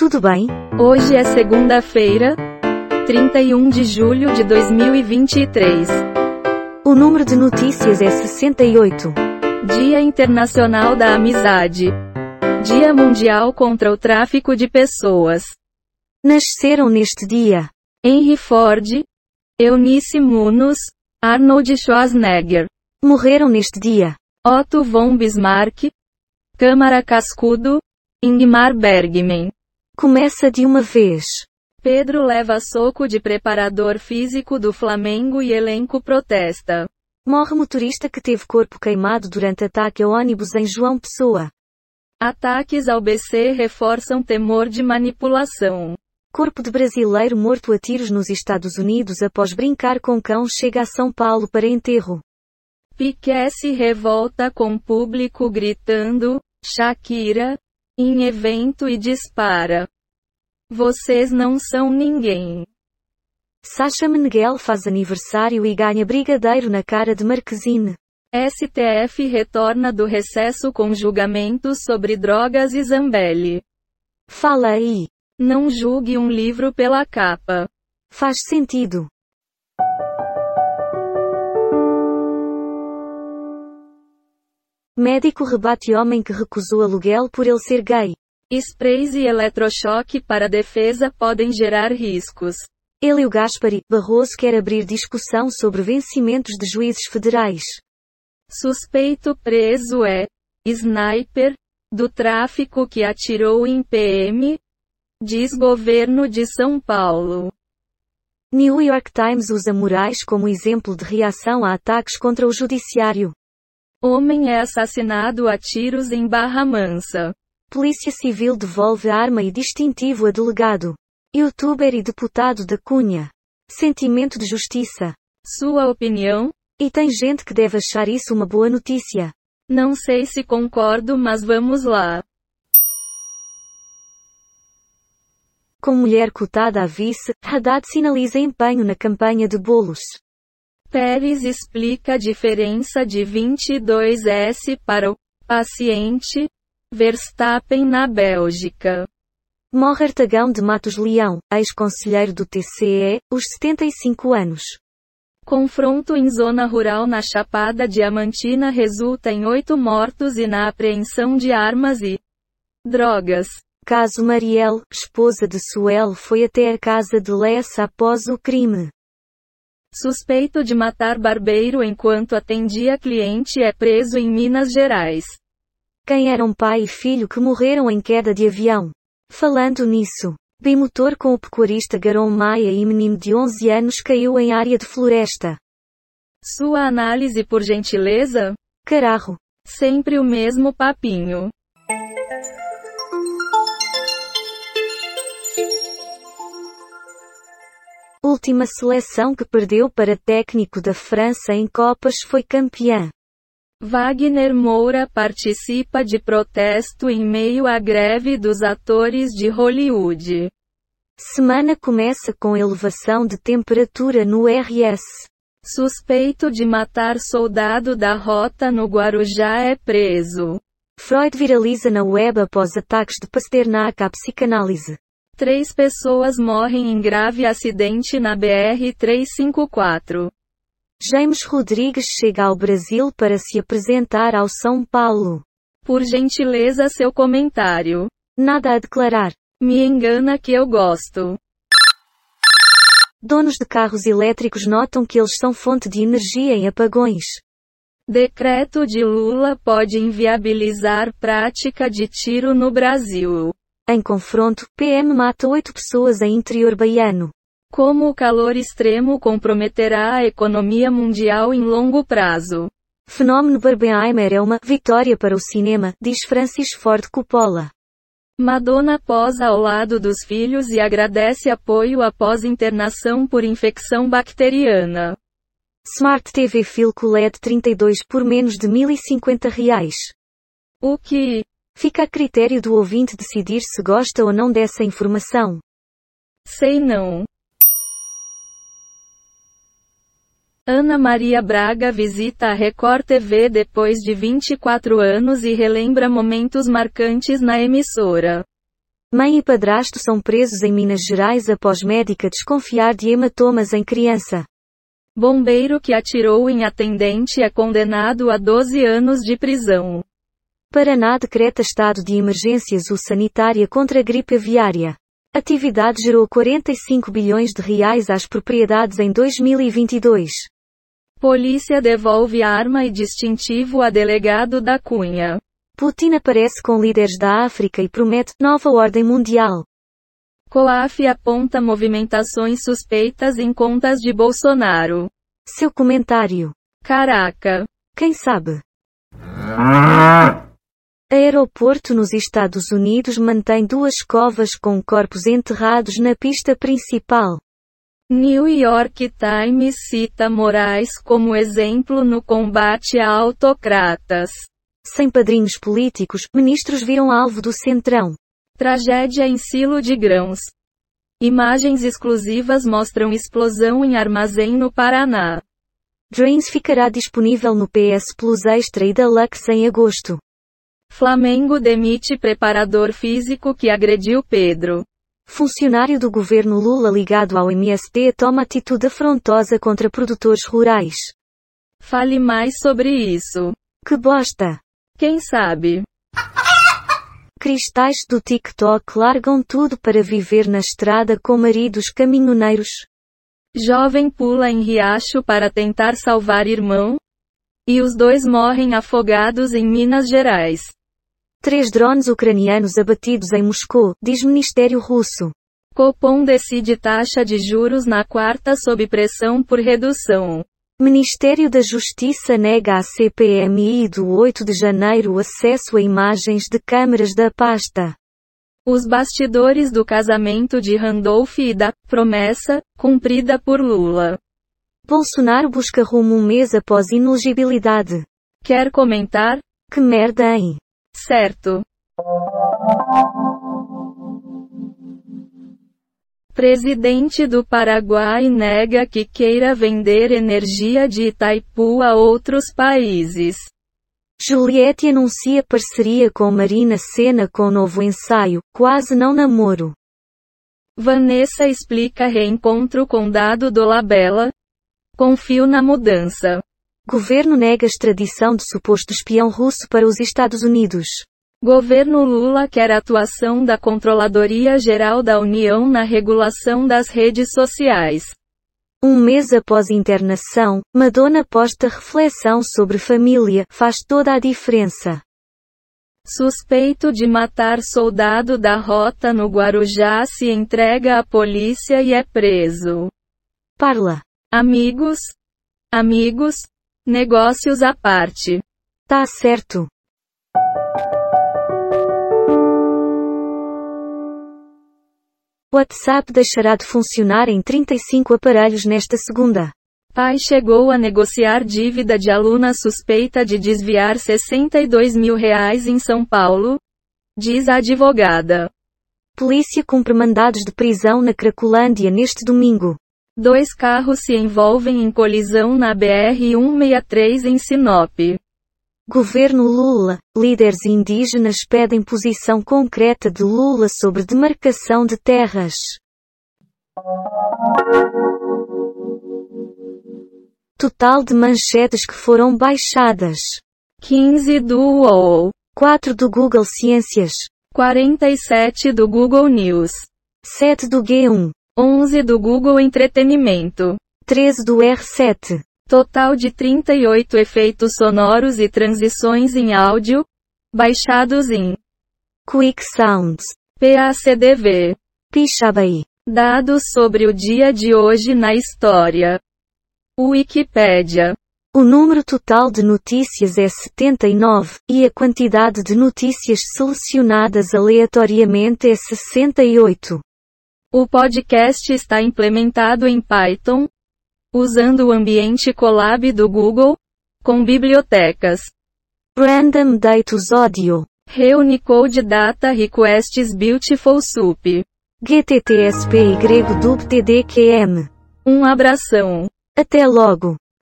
Tudo bem? Hoje é segunda-feira, 31 de julho de 2023. O número de notícias é 68. Dia Internacional da Amizade. Dia Mundial contra o Tráfico de Pessoas. Nasceram neste dia Henry Ford, Eunice Munos, Arnold Schwarzenegger, Morreram neste dia Otto von Bismarck, Câmara Cascudo, Ingmar Bergman. Começa de uma vez. Pedro leva soco de preparador físico do Flamengo e elenco protesta. Morre motorista que teve corpo queimado durante ataque ao ônibus em João Pessoa. Ataques ao BC reforçam temor de manipulação. Corpo de brasileiro morto a tiros nos Estados Unidos após brincar com cão chega a São Paulo para enterro. Piquet se revolta com público gritando, Shakira, em evento e dispara. Vocês não são ninguém. Sasha Meneghel faz aniversário e ganha brigadeiro na cara de Marquezine. STF retorna do recesso com julgamentos sobre drogas e Zambelli. Fala aí. Não julgue um livro pela capa. Faz sentido. Médico rebate homem que recusou aluguel por ele ser gay. Sprays e eletrochoque para defesa podem gerar riscos. Ele o Gaspari, Barroso quer abrir discussão sobre vencimentos de juízes federais. Suspeito preso é sniper do tráfico que atirou em PM, diz governo de São Paulo. New York Times usa Moraes como exemplo de reação a ataques contra o judiciário. Homem é assassinado a tiros em Barra Mansa. Polícia Civil devolve arma e distintivo a delegado. Youtuber e deputado da Cunha. Sentimento de justiça. Sua opinião? E tem gente que deve achar isso uma boa notícia. Não sei se concordo, mas vamos lá. Com mulher cotada a vice, Haddad sinaliza empenho na campanha de bolos. Pérez explica a diferença de 22S para o paciente Verstappen na Bélgica. Morre Artagão de Matos Leão, ex-conselheiro do TCE, os 75 anos. Confronto em zona rural na Chapada Diamantina resulta em oito mortos e na apreensão de armas e drogas. Caso Marielle, esposa de Suel foi até a casa de Lessa após o crime. Suspeito de matar barbeiro enquanto atendia cliente é preso em Minas Gerais. Quem eram pai e filho que morreram em queda de avião? Falando nisso, bimotor com o pecuarista Garon Maia e menino de 11 anos caiu em área de floresta. Sua análise por gentileza? Cararro. Sempre o mesmo papinho. Última seleção que perdeu para técnico da França em Copas foi campeã. Wagner Moura participa de protesto em meio à greve dos atores de Hollywood. Semana começa com elevação de temperatura no RS. Suspeito de matar soldado da rota no Guarujá é preso. Freud viraliza na web após ataques de Pasternak à psicanálise. Três pessoas morrem em grave acidente na BR-354. James Rodrigues chega ao Brasil para se apresentar ao São Paulo. Por gentileza seu comentário. Nada a declarar. Me engana que eu gosto. Donos de carros elétricos notam que eles são fonte de energia em apagões. Decreto de Lula pode inviabilizar prática de tiro no Brasil. Em confronto, PM mata oito pessoas em interior baiano. Como o calor extremo comprometerá a economia mundial em longo prazo. Fenômeno Barbenheimer é uma vitória para o cinema, diz Francis Ford Coppola. Madonna posa ao lado dos filhos e agradece apoio após internação por infecção bacteriana. Smart TV Filco LED 32 por menos de 1050 reais. O que? Fica a critério do ouvinte decidir se gosta ou não dessa informação. Sei não. Ana Maria Braga visita a Record TV depois de 24 anos e relembra momentos marcantes na emissora. Mãe e padrasto são presos em Minas Gerais após médica desconfiar de hematomas em criança. Bombeiro que atirou em atendente é condenado a 12 anos de prisão. Paraná decreta estado de emergência sanitária contra a gripe aviária. Atividade gerou 45 bilhões de reais às propriedades em 2022. Polícia devolve arma e distintivo a delegado da Cunha. Putin aparece com líderes da África e promete nova ordem mundial. COAF aponta movimentações suspeitas em contas de Bolsonaro. Seu comentário. Caraca. Quem sabe? Aeroporto nos Estados Unidos mantém duas covas com corpos enterrados na pista principal. New York Times cita Moraes como exemplo no combate a autocratas. Sem padrinhos políticos, ministros viram alvo do Centrão. Tragédia em silo de grãos. Imagens exclusivas mostram explosão em armazém no Paraná. Drains ficará disponível no PS Plus Extra e Deluxe em agosto. Flamengo demite preparador físico que agrediu Pedro. Funcionário do governo Lula ligado ao MST toma atitude afrontosa contra produtores rurais. Fale mais sobre isso. Que bosta! Quem sabe? Cristais do TikTok largam tudo para viver na estrada com maridos caminhoneiros. Jovem pula em riacho para tentar salvar irmão. E os dois morrem afogados em Minas Gerais. Três drones ucranianos abatidos em Moscou, diz Ministério Russo. Copom decide taxa de juros na quarta sob pressão por redução. Ministério da Justiça nega à CPMI do 8 de janeiro acesso a imagens de câmeras da pasta. Os bastidores do casamento de Randolph e da promessa, cumprida por Lula. Bolsonaro busca rumo um mês após inelegibilidade. Quer comentar? Que merda, hein? Certo. Presidente do Paraguai nega que queira vender energia de Itaipu a outros países. Juliette anuncia parceria com Marina Senna com novo ensaio, Quase Não Namoro. Vanessa explica reencontro com Dado do Labella. Confio na mudança. Governo nega extradição de suposto espião russo para os Estados Unidos. Governo Lula quer atuação da Controladoria Geral da União na regulação das redes sociais. Um mês após internação, Madonna posta reflexão sobre família, faz toda a diferença. Suspeito de matar soldado da rota no Guarujá se entrega à polícia e é preso. Parla. Amigos? Amigos? Negócios à parte. Tá certo. WhatsApp deixará de funcionar em 35 aparelhos nesta segunda. Pai chegou a negociar dívida de aluna suspeita de desviar 62 mil reais em São Paulo? Diz a advogada. Polícia cumpre mandados de prisão na Cracolândia neste domingo. Dois carros se envolvem em colisão na BR-163 em Sinop. Governo Lula, líderes indígenas pedem posição concreta de Lula sobre demarcação de terras. Total de manchetes que foram baixadas: 15 do UOL, 4 do Google Ciências, 47 do Google News, 7 do G1, 11 do Google Entretenimento, 13 do R7. Total de 38 efeitos sonoros e transições em áudio, baixados em Quick Sounds, PACDV. Pixabay. Dados sobre o dia de hoje na história. Wikipédia. O número total de notícias é 79, e a quantidade de notícias selecionadas aleatoriamente é 68. O podcast está implementado em Python, usando o ambiente Colab do Google, com bibliotecas Random Datus Audio, Reunicode Data Requests Beautiful Soup. GTTSP y DubTDQM. Um abração. Até logo.